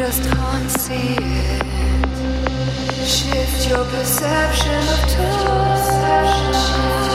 just can't see it. Shift your perception of time.